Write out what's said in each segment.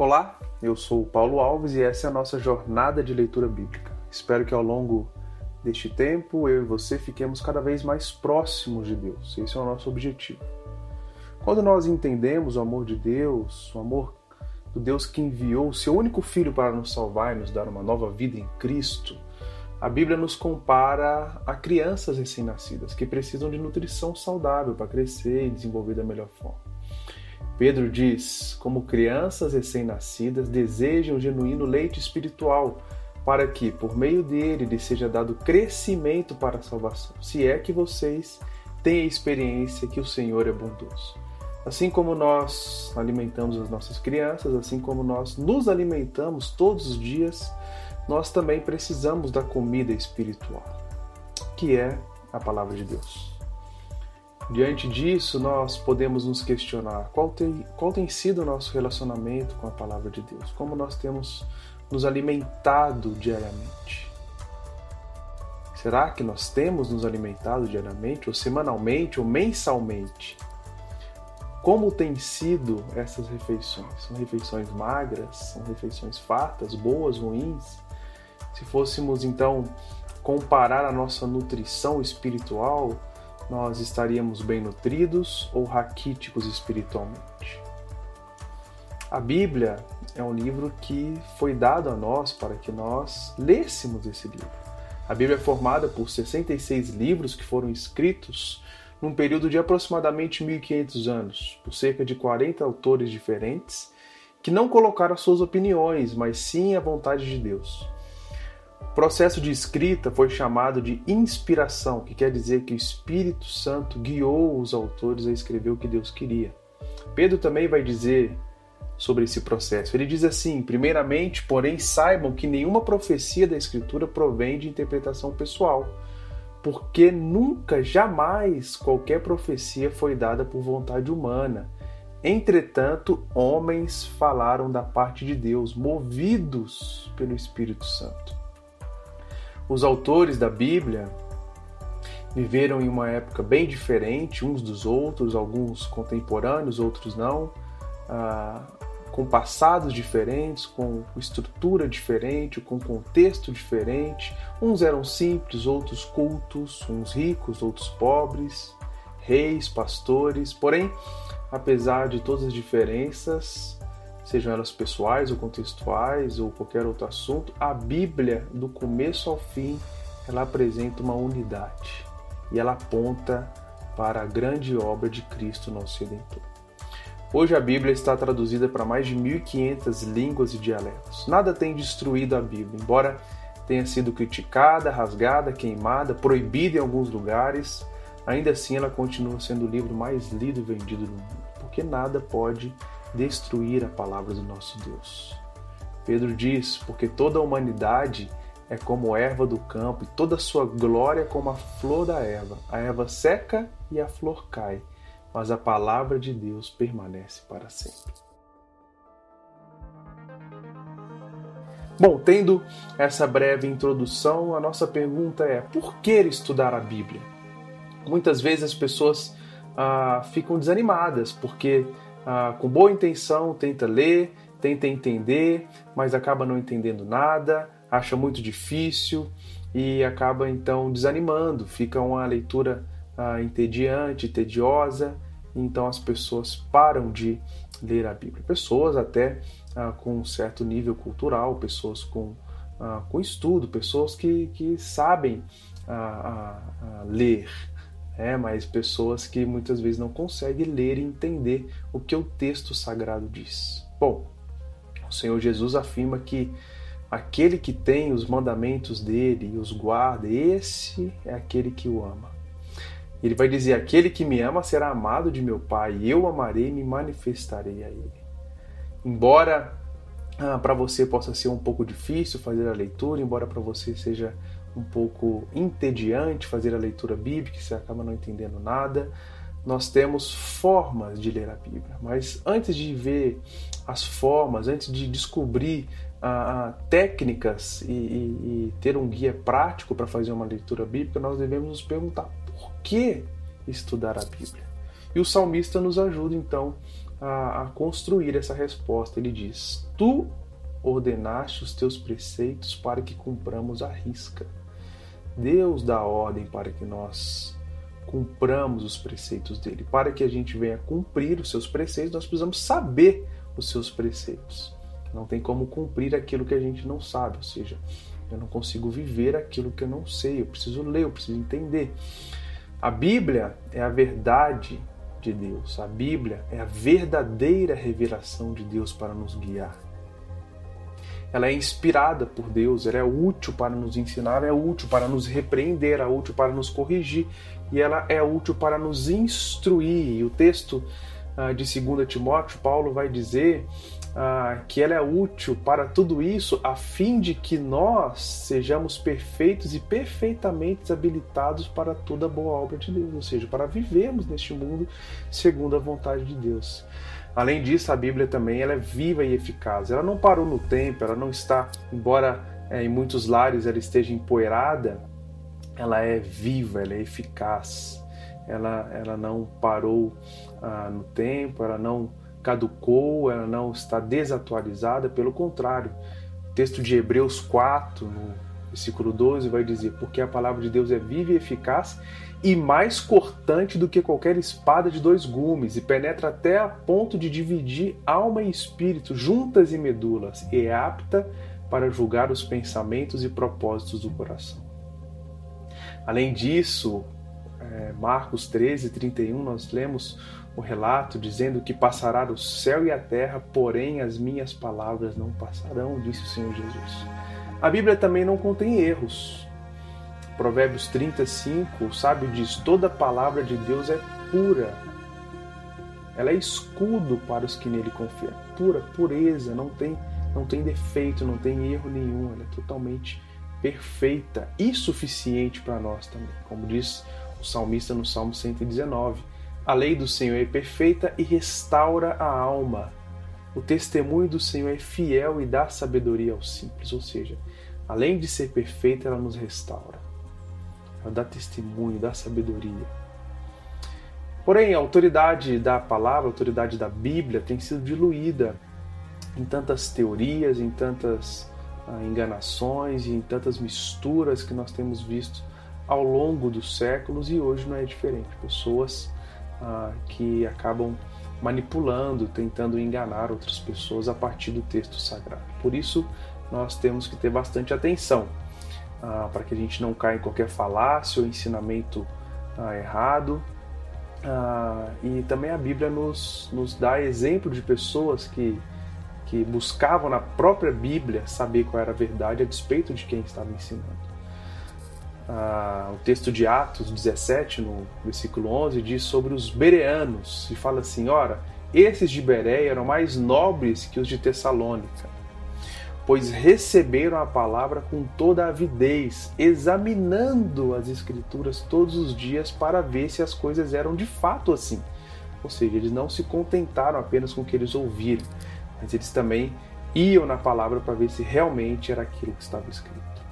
Olá, eu sou o Paulo Alves e essa é a nossa jornada de leitura bíblica. Espero que ao longo deste tempo eu e você fiquemos cada vez mais próximos de Deus. Esse é o nosso objetivo. Quando nós entendemos o amor de Deus, o amor do Deus que enviou o seu único filho para nos salvar e nos dar uma nova vida em Cristo, a Bíblia nos compara a crianças recém-nascidas que precisam de nutrição saudável para crescer e desenvolver da melhor forma. Pedro diz: como crianças recém-nascidas desejam o genuíno leite espiritual, para que, por meio dele, lhe seja dado crescimento para a salvação, se é que vocês têm a experiência que o Senhor é bondoso. Assim como nós alimentamos as nossas crianças, assim como nós nos alimentamos todos os dias, nós também precisamos da comida espiritual, que é a palavra de Deus. Diante disso, nós podemos nos questionar qual tem, qual tem sido o nosso relacionamento com a palavra de Deus, como nós temos nos alimentado diariamente. Será que nós temos nos alimentado diariamente, ou semanalmente, ou mensalmente? Como têm sido essas refeições? São refeições magras? São refeições fartas, boas, ruins? Se fôssemos então comparar a nossa nutrição espiritual, nós estaríamos bem nutridos ou raquíticos espiritualmente? A Bíblia é um livro que foi dado a nós para que nós lêssemos esse livro. A Bíblia é formada por 66 livros que foram escritos num período de aproximadamente 1500 anos, por cerca de 40 autores diferentes, que não colocaram suas opiniões, mas sim a vontade de Deus. O processo de escrita foi chamado de inspiração, que quer dizer que o Espírito Santo guiou os autores a escrever o que Deus queria. Pedro também vai dizer sobre esse processo. Ele diz assim: primeiramente, porém, saibam que nenhuma profecia da Escritura provém de interpretação pessoal porque nunca, jamais qualquer profecia foi dada por vontade humana. Entretanto, homens falaram da parte de Deus, movidos pelo Espírito Santo. Os autores da Bíblia viveram em uma época bem diferente uns dos outros, alguns contemporâneos, outros não. Ah, com passados diferentes, com estrutura diferente, com contexto diferente. Uns eram simples, outros cultos, uns ricos, outros pobres, reis, pastores. Porém, apesar de todas as diferenças, sejam elas pessoais ou contextuais ou qualquer outro assunto, a Bíblia, do começo ao fim, ela apresenta uma unidade e ela aponta para a grande obra de Cristo, nosso Redentor. Hoje a Bíblia está traduzida para mais de 1500 línguas e dialetos. Nada tem destruído a Bíblia, embora tenha sido criticada, rasgada, queimada, proibida em alguns lugares, ainda assim ela continua sendo o livro mais lido e vendido no mundo, porque nada pode destruir a palavra do nosso Deus. Pedro diz: porque toda a humanidade é como erva do campo, e toda a sua glória como a flor da erva. A erva seca e a flor cai, mas a palavra de Deus permanece para sempre. Bom, tendo essa breve introdução, a nossa pergunta é: por que estudar a Bíblia? Muitas vezes as pessoas ah, ficam desanimadas porque, ah, com boa intenção, tenta ler, tenta entender, mas acaba não entendendo nada, acha muito difícil e acaba então desanimando. Fica uma leitura ah, entediante, tediosa, então as pessoas param de ler a Bíblia. Pessoas até ah, com um certo nível cultural, pessoas com, ah, com estudo, pessoas que, que sabem ah, ler, é, mas pessoas que muitas vezes não conseguem ler e entender o que o texto sagrado diz. Bom, o Senhor Jesus afirma que aquele que tem os mandamentos dele e os guarda, esse é aquele que o ama. Ele vai dizer: Aquele que me ama será amado de meu Pai, eu amarei e me manifestarei a ele. Embora ah, para você possa ser um pouco difícil fazer a leitura, embora para você seja um pouco entediante fazer a leitura bíblica, você acaba não entendendo nada, nós temos formas de ler a Bíblia. Mas antes de ver as formas, antes de descobrir ah, ah técnicas e, e, e ter um guia prático para fazer uma leitura bíblica, nós devemos nos perguntar por que estudar a Bíblia? E o salmista nos ajuda então a, a construir essa resposta. Ele diz: Tu ordenaste os teus preceitos para que cumpramos a risca. Deus dá ordem para que nós cumpramos os preceitos dele. Para que a gente venha cumprir os seus preceitos, nós precisamos saber os seus preceitos. Não tem como cumprir aquilo que a gente não sabe, ou seja, eu não consigo viver aquilo que eu não sei, eu preciso ler, eu preciso entender. A Bíblia é a verdade de Deus. A Bíblia é a verdadeira revelação de Deus para nos guiar. Ela é inspirada por Deus, ela é útil para nos ensinar, é útil para nos repreender, é útil para nos corrigir e ela é útil para nos instruir. E o texto uh, de 2 Timóteo, Paulo vai dizer ah, que ela é útil para tudo isso, a fim de que nós sejamos perfeitos e perfeitamente habilitados para toda boa obra de Deus, ou seja, para vivermos neste mundo segundo a vontade de Deus. Além disso, a Bíblia também ela é viva e eficaz. Ela não parou no tempo, ela não está, embora é, em muitos lares ela esteja empoeirada, ela é viva, ela é eficaz. Ela, ela não parou ah, no tempo, ela não caducou, ela não está desatualizada, pelo contrário. O texto de Hebreus 4, no versículo 12, vai dizer: Porque a palavra de Deus é viva e eficaz e mais cortante do que qualquer espada de dois gumes, e penetra até a ponto de dividir alma e espírito, juntas e medulas, e é apta para julgar os pensamentos e propósitos do coração. Além disso, é, Marcos 13, 31, nós lemos o relato dizendo que passará o céu e a terra, porém as minhas palavras não passarão, disse o Senhor Jesus. A Bíblia também não contém erros. Provérbios 35, o sábio diz: toda palavra de Deus é pura. Ela é escudo para os que nele confiam. Pura, pureza, não tem, não tem defeito, não tem erro nenhum. Ela é totalmente perfeita e suficiente para nós também. Como diz o salmista no Salmo 119: a lei do Senhor é perfeita e restaura a alma. O testemunho do Senhor é fiel e dá sabedoria aos simples. Ou seja, além de ser perfeita, ela nos restaura. Dá testemunho, dá sabedoria. Porém, a autoridade da palavra, a autoridade da Bíblia tem sido diluída em tantas teorias, em tantas ah, enganações e em tantas misturas que nós temos visto ao longo dos séculos e hoje não é diferente. Pessoas ah, que acabam manipulando, tentando enganar outras pessoas a partir do texto sagrado. Por isso, nós temos que ter bastante atenção ah, para que a gente não caia em qualquer falácia ou ensinamento ah, errado. Ah, e também a Bíblia nos, nos dá exemplo de pessoas que, que buscavam na própria Bíblia saber qual era a verdade a despeito de quem estava ensinando ah, o texto de Atos 17, no versículo 11, diz sobre os bereanos e fala assim: ora, esses de Bereia eram mais nobres que os de Tessalônica, pois receberam a palavra com toda avidez, examinando as escrituras todos os dias para ver se as coisas eram de fato assim. Ou seja, eles não se contentaram apenas com o que eles ouviram, mas eles também iam na palavra para ver se realmente era aquilo que estava escrito.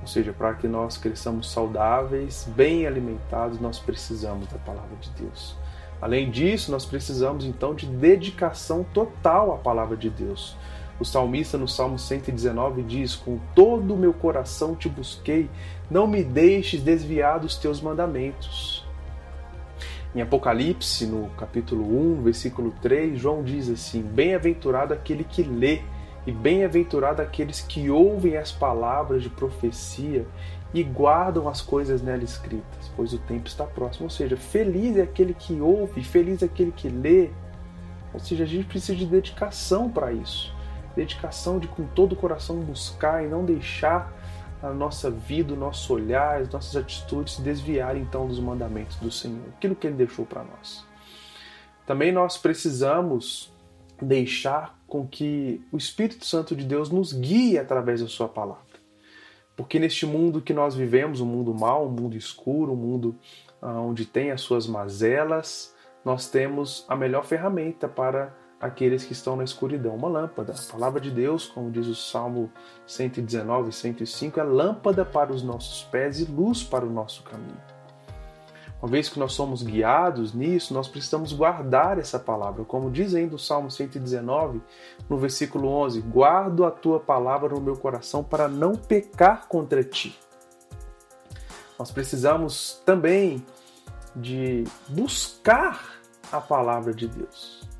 Ou seja, para que nós cresçamos saudáveis, bem alimentados, nós precisamos da palavra de Deus. Além disso, nós precisamos então de dedicação total à palavra de Deus. O salmista no Salmo 119 diz: Com todo o meu coração te busquei, não me deixes desviar dos teus mandamentos. Em Apocalipse, no capítulo 1, versículo 3, João diz assim: Bem-aventurado aquele que lê e bem-aventurado aqueles que ouvem as palavras de profecia e guardam as coisas nela escritas, pois o tempo está próximo. Ou seja, feliz é aquele que ouve, feliz é aquele que lê. Ou seja, a gente precisa de dedicação para isso. Dedicação de com todo o coração buscar e não deixar a nossa vida, o nosso olhar, as nossas atitudes se desviarem então dos mandamentos do Senhor, aquilo que ele deixou para nós. Também nós precisamos deixar com que o Espírito Santo de Deus nos guie através da Sua palavra. Porque neste mundo que nós vivemos, um mundo mau, um mundo escuro, um mundo ah, onde tem as suas mazelas, nós temos a melhor ferramenta para aqueles que estão na escuridão, uma lâmpada. A palavra de Deus, como diz o Salmo 119, 105, é lâmpada para os nossos pés e luz para o nosso caminho. Uma vez que nós somos guiados nisso, nós precisamos guardar essa palavra. Como diz ainda o Salmo 119, no versículo 11: Guardo a tua palavra no meu coração para não pecar contra ti. Nós precisamos também de buscar a palavra de Deus.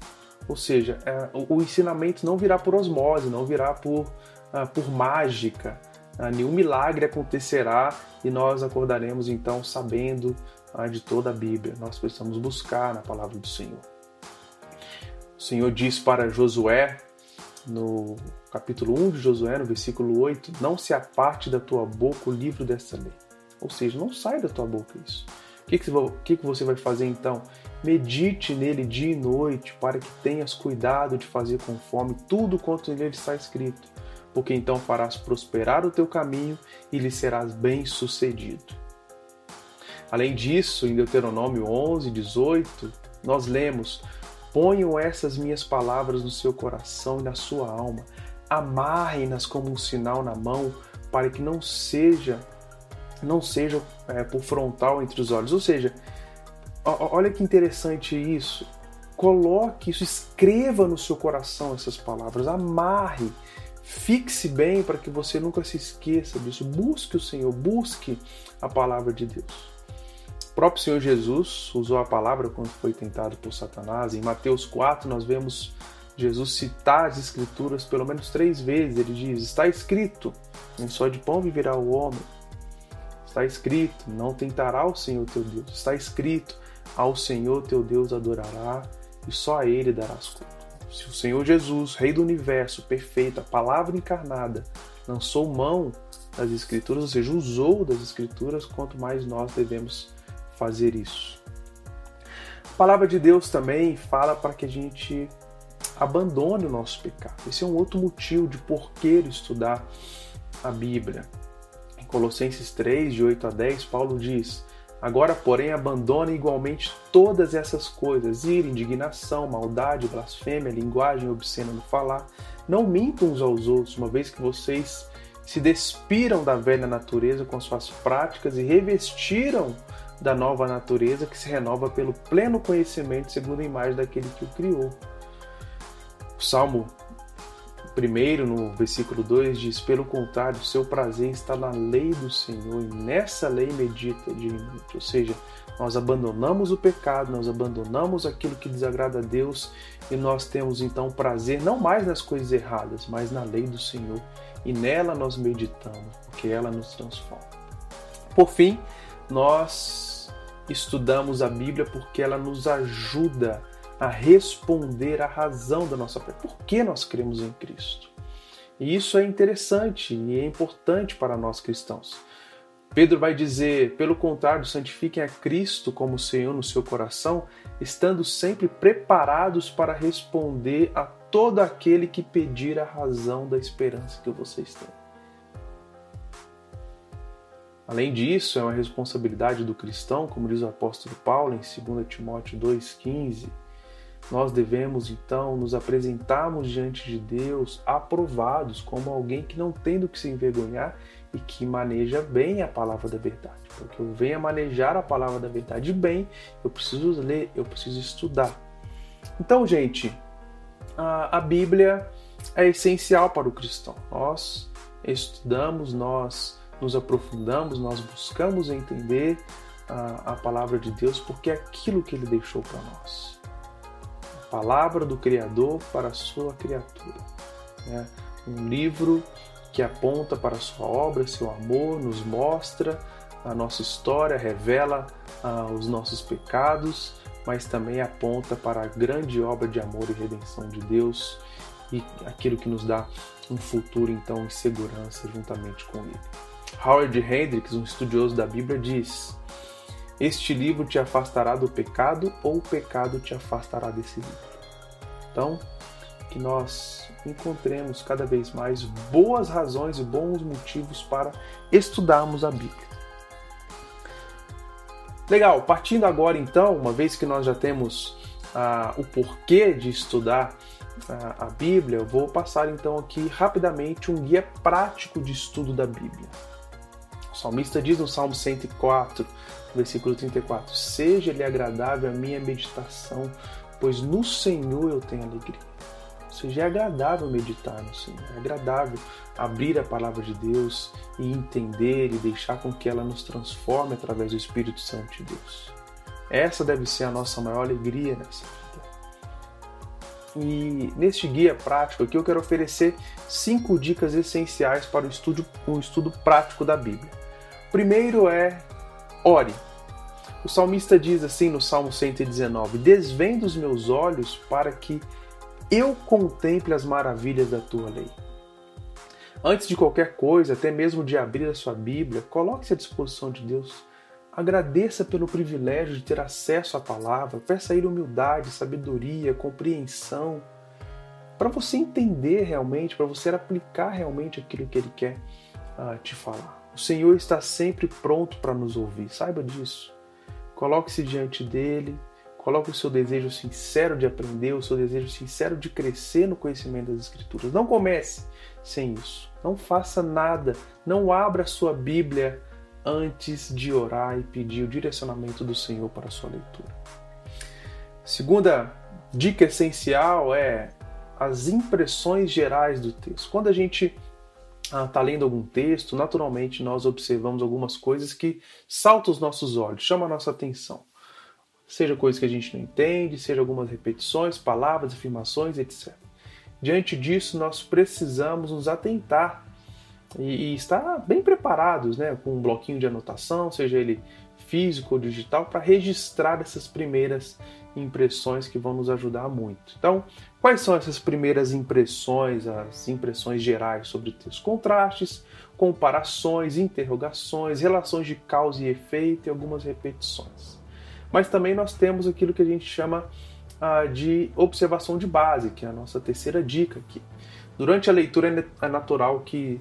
Ou seja, é, o ensinamento não virá por osmose, não virá por, ah, por mágica. Ah, nenhum milagre acontecerá e nós acordaremos então sabendo ah, de toda a Bíblia. Nós precisamos buscar na palavra do Senhor. O Senhor diz para Josué, no capítulo 1 de Josué, no versículo 8: Não se aparte da tua boca o livro desta lei. Ou seja, não sai da tua boca isso. O que, que, que você vai fazer então? Medite nele dia e noite, para que tenhas cuidado de fazer conforme tudo quanto nele está escrito, porque então farás prosperar o teu caminho e lhe serás bem-sucedido. Além disso, em Deuteronômio 11, 18, nós lemos: Ponham essas minhas palavras no seu coração e na sua alma, amarrem-nas como um sinal na mão, para que não seja não seja é, por frontal entre os olhos. Ou seja, olha que interessante isso. Coloque isso, escreva no seu coração essas palavras, amarre, fixe bem para que você nunca se esqueça disso. Busque o Senhor, busque a palavra de Deus. O próprio Senhor Jesus usou a palavra quando foi tentado por Satanás. Em Mateus 4, nós vemos Jesus citar as Escrituras pelo menos três vezes. Ele diz: Está escrito, nem só de pão viverá o homem, Está escrito: Não tentará o Senhor teu Deus. Está escrito: Ao Senhor teu Deus adorará e só a Ele darás culto. Se o Senhor Jesus, Rei do universo, perfeito, a palavra encarnada, lançou mão das Escrituras, ou seja, usou das Escrituras, quanto mais nós devemos fazer isso. A palavra de Deus também fala para que a gente abandone o nosso pecado. Esse é um outro motivo de por que estudar a Bíblia. Colossenses 3, de 8 a 10, Paulo diz: Agora, porém, abandone igualmente todas essas coisas: ira, indignação, maldade, blasfêmia, linguagem obscena no falar. Não mintam uns aos outros, uma vez que vocês se despiram da velha natureza com suas práticas e revestiram da nova natureza que se renova pelo pleno conhecimento segundo a imagem daquele que o criou. O Salmo Primeiro, no versículo 2, diz: Pelo contrário, seu prazer está na lei do Senhor, e nessa lei medita diariamente. Ou seja, nós abandonamos o pecado, nós abandonamos aquilo que desagrada a Deus, e nós temos então prazer não mais nas coisas erradas, mas na lei do Senhor, e nela nós meditamos, porque ela nos transforma. Por fim, nós estudamos a Bíblia porque ela nos ajuda a a responder à razão da nossa fé. Por que nós cremos em Cristo? E isso é interessante e é importante para nós cristãos. Pedro vai dizer: pelo contrário, santifiquem a Cristo como Senhor no seu coração, estando sempre preparados para responder a todo aquele que pedir a razão da esperança que vocês têm. Além disso, é uma responsabilidade do cristão, como diz o apóstolo Paulo em 2 Timóteo 2,15 nós devemos então nos apresentarmos diante de Deus aprovados como alguém que não tem do que se envergonhar e que maneja bem a palavra da verdade. Porque eu venho a manejar a palavra da verdade bem, eu preciso ler, eu preciso estudar. Então, gente, a, a Bíblia é essencial para o cristão. Nós estudamos, nós nos aprofundamos, nós buscamos entender a, a palavra de Deus porque é aquilo que ele deixou para nós palavra do Criador para a sua criatura. Né? Um livro que aponta para a sua obra, seu amor, nos mostra a nossa história, revela ah, os nossos pecados, mas também aponta para a grande obra de amor e redenção de Deus e aquilo que nos dá um futuro então em segurança juntamente com Ele. Howard Hendricks, um estudioso da Bíblia, diz: este livro te afastará do pecado ou o pecado te afastará desse livro. Então, que nós encontremos cada vez mais boas razões e bons motivos para estudarmos a Bíblia. Legal, partindo agora então, uma vez que nós já temos ah, o porquê de estudar ah, a Bíblia, eu vou passar então aqui rapidamente um guia prático de estudo da Bíblia. salmista diz no Salmo 104, versículo 34: Seja-lhe agradável a minha meditação, pois no Senhor eu tenho alegria. Ou seja, é agradável meditar no Senhor, é agradável abrir a palavra de Deus e entender e deixar com que ela nos transforme através do Espírito Santo de Deus. Essa deve ser a nossa maior alegria nessa vida. E neste guia prático aqui eu quero oferecer cinco dicas essenciais para o estudo, o estudo prático da Bíblia. Primeiro é ore. O salmista diz assim no Salmo 119: Desvenda os meus olhos para que eu contemple as maravilhas da tua lei. Antes de qualquer coisa, até mesmo de abrir a sua Bíblia, coloque-se à disposição de Deus. Agradeça pelo privilégio de ter acesso à palavra, peça a Ele humildade, sabedoria, compreensão, para você entender realmente, para você aplicar realmente aquilo que Ele quer uh, te falar. O Senhor está sempre pronto para nos ouvir, saiba disso. Coloque-se diante dele, coloque o seu desejo sincero de aprender, o seu desejo sincero de crescer no conhecimento das Escrituras. Não comece sem isso. Não faça nada, não abra a sua Bíblia antes de orar e pedir o direcionamento do Senhor para a sua leitura. Segunda dica essencial é as impressões gerais do texto. Quando a gente está ah, lendo algum texto, naturalmente nós observamos algumas coisas que saltam os nossos olhos, chamam a nossa atenção. Seja coisas que a gente não entende, seja algumas repetições, palavras, afirmações, etc. Diante disso, nós precisamos nos atentar e, e estar bem preparados, né, com um bloquinho de anotação, seja ele físico ou digital, para registrar essas primeiras impressões que vão nos ajudar muito. Então, quais são essas primeiras impressões, as impressões gerais sobre o texto? Contrastes, comparações, interrogações, relações de causa e efeito e algumas repetições. Mas também nós temos aquilo que a gente chama ah, de observação de base, que é a nossa terceira dica aqui. Durante a leitura é natural que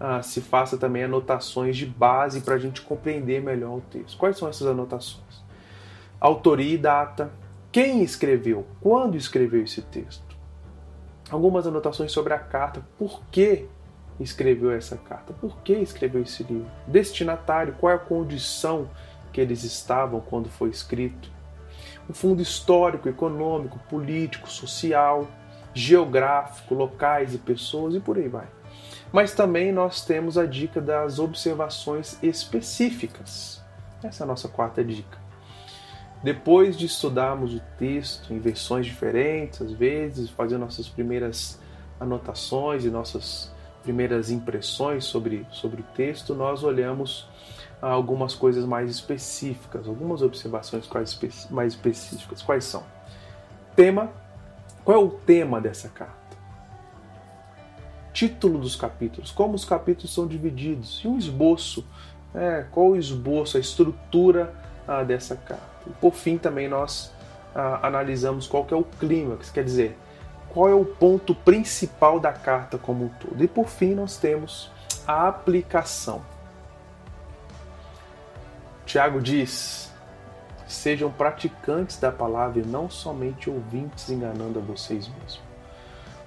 ah, se faça também anotações de base para a gente compreender melhor o texto. Quais são essas anotações? Autoria e data. Quem escreveu? Quando escreveu esse texto? Algumas anotações sobre a carta. Por que escreveu essa carta? Por que escreveu esse livro? Destinatário. Qual é a condição que eles estavam quando foi escrito? O fundo histórico, econômico, político, social, geográfico, locais e pessoas e por aí vai. Mas também nós temos a dica das observações específicas. Essa é a nossa quarta dica. Depois de estudarmos o texto em versões diferentes, às vezes, fazer nossas primeiras anotações e nossas primeiras impressões sobre, sobre o texto, nós olhamos algumas coisas mais específicas, algumas observações mais específicas. Quais são? Tema. Qual é o tema dessa carta? Título dos capítulos, como os capítulos são divididos, e um esboço, é, qual o esboço, a estrutura ah, dessa carta. E por fim, também nós ah, analisamos qual que é o clímax, quer dizer, qual é o ponto principal da carta como um todo. E por fim, nós temos a aplicação. Tiago diz: sejam praticantes da palavra e não somente ouvintes enganando a vocês mesmos.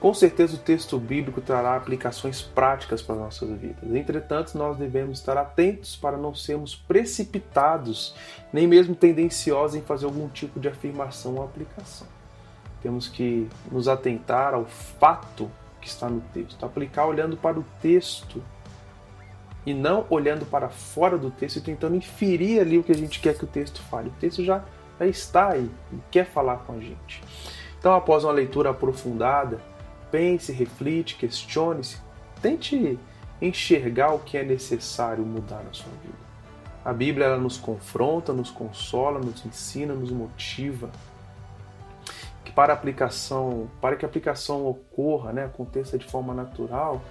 Com certeza o texto bíblico trará aplicações práticas para nossas vidas. Entretanto, nós devemos estar atentos para não sermos precipitados, nem mesmo tendenciosos em fazer algum tipo de afirmação ou aplicação. Temos que nos atentar ao fato que está no texto, aplicar olhando para o texto e não olhando para fora do texto e tentando inferir ali o que a gente quer que o texto fale. O texto já, já está aí quer falar com a gente. Então, após uma leitura aprofundada, pense, reflite, questione-se, tente enxergar o que é necessário mudar na sua vida. A Bíblia ela nos confronta, nos consola, nos ensina, nos motiva. Que para aplicação, para que a aplicação ocorra, né, aconteça de forma natural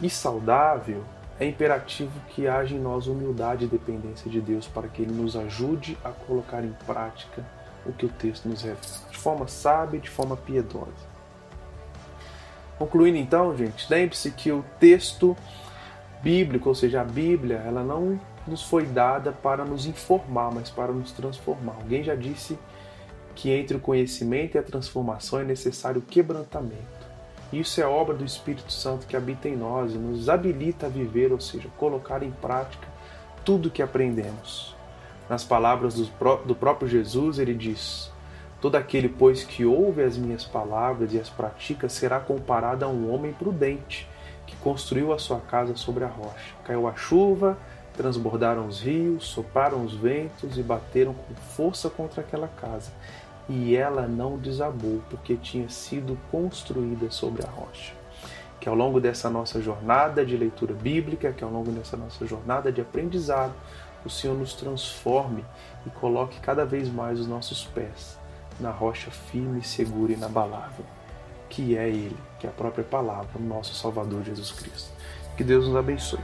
e saudável, é imperativo que haja em nós humildade e dependência de Deus para que Ele nos ajude a colocar em prática o que o texto nos revela, de forma sábia de forma piedosa. Concluindo então, gente, lembre-se que o texto bíblico, ou seja, a Bíblia, ela não nos foi dada para nos informar, mas para nos transformar. Alguém já disse que entre o conhecimento e a transformação é necessário quebrantamento. Isso é obra do Espírito Santo que habita em nós e nos habilita a viver, ou seja, colocar em prática tudo que aprendemos. Nas palavras do próprio Jesus, ele diz: Todo aquele, pois, que ouve as minhas palavras e as pratica será comparado a um homem prudente que construiu a sua casa sobre a rocha. Caiu a chuva, transbordaram os rios, sopraram os ventos e bateram com força contra aquela casa. E ela não desabou, porque tinha sido construída sobre a rocha. Que ao longo dessa nossa jornada de leitura bíblica, que ao longo dessa nossa jornada de aprendizado, o Senhor nos transforme e coloque cada vez mais os nossos pés na rocha firme, segura e inabalável, que é Ele, que é a própria palavra, nosso Salvador Jesus Cristo. Que Deus nos abençoe.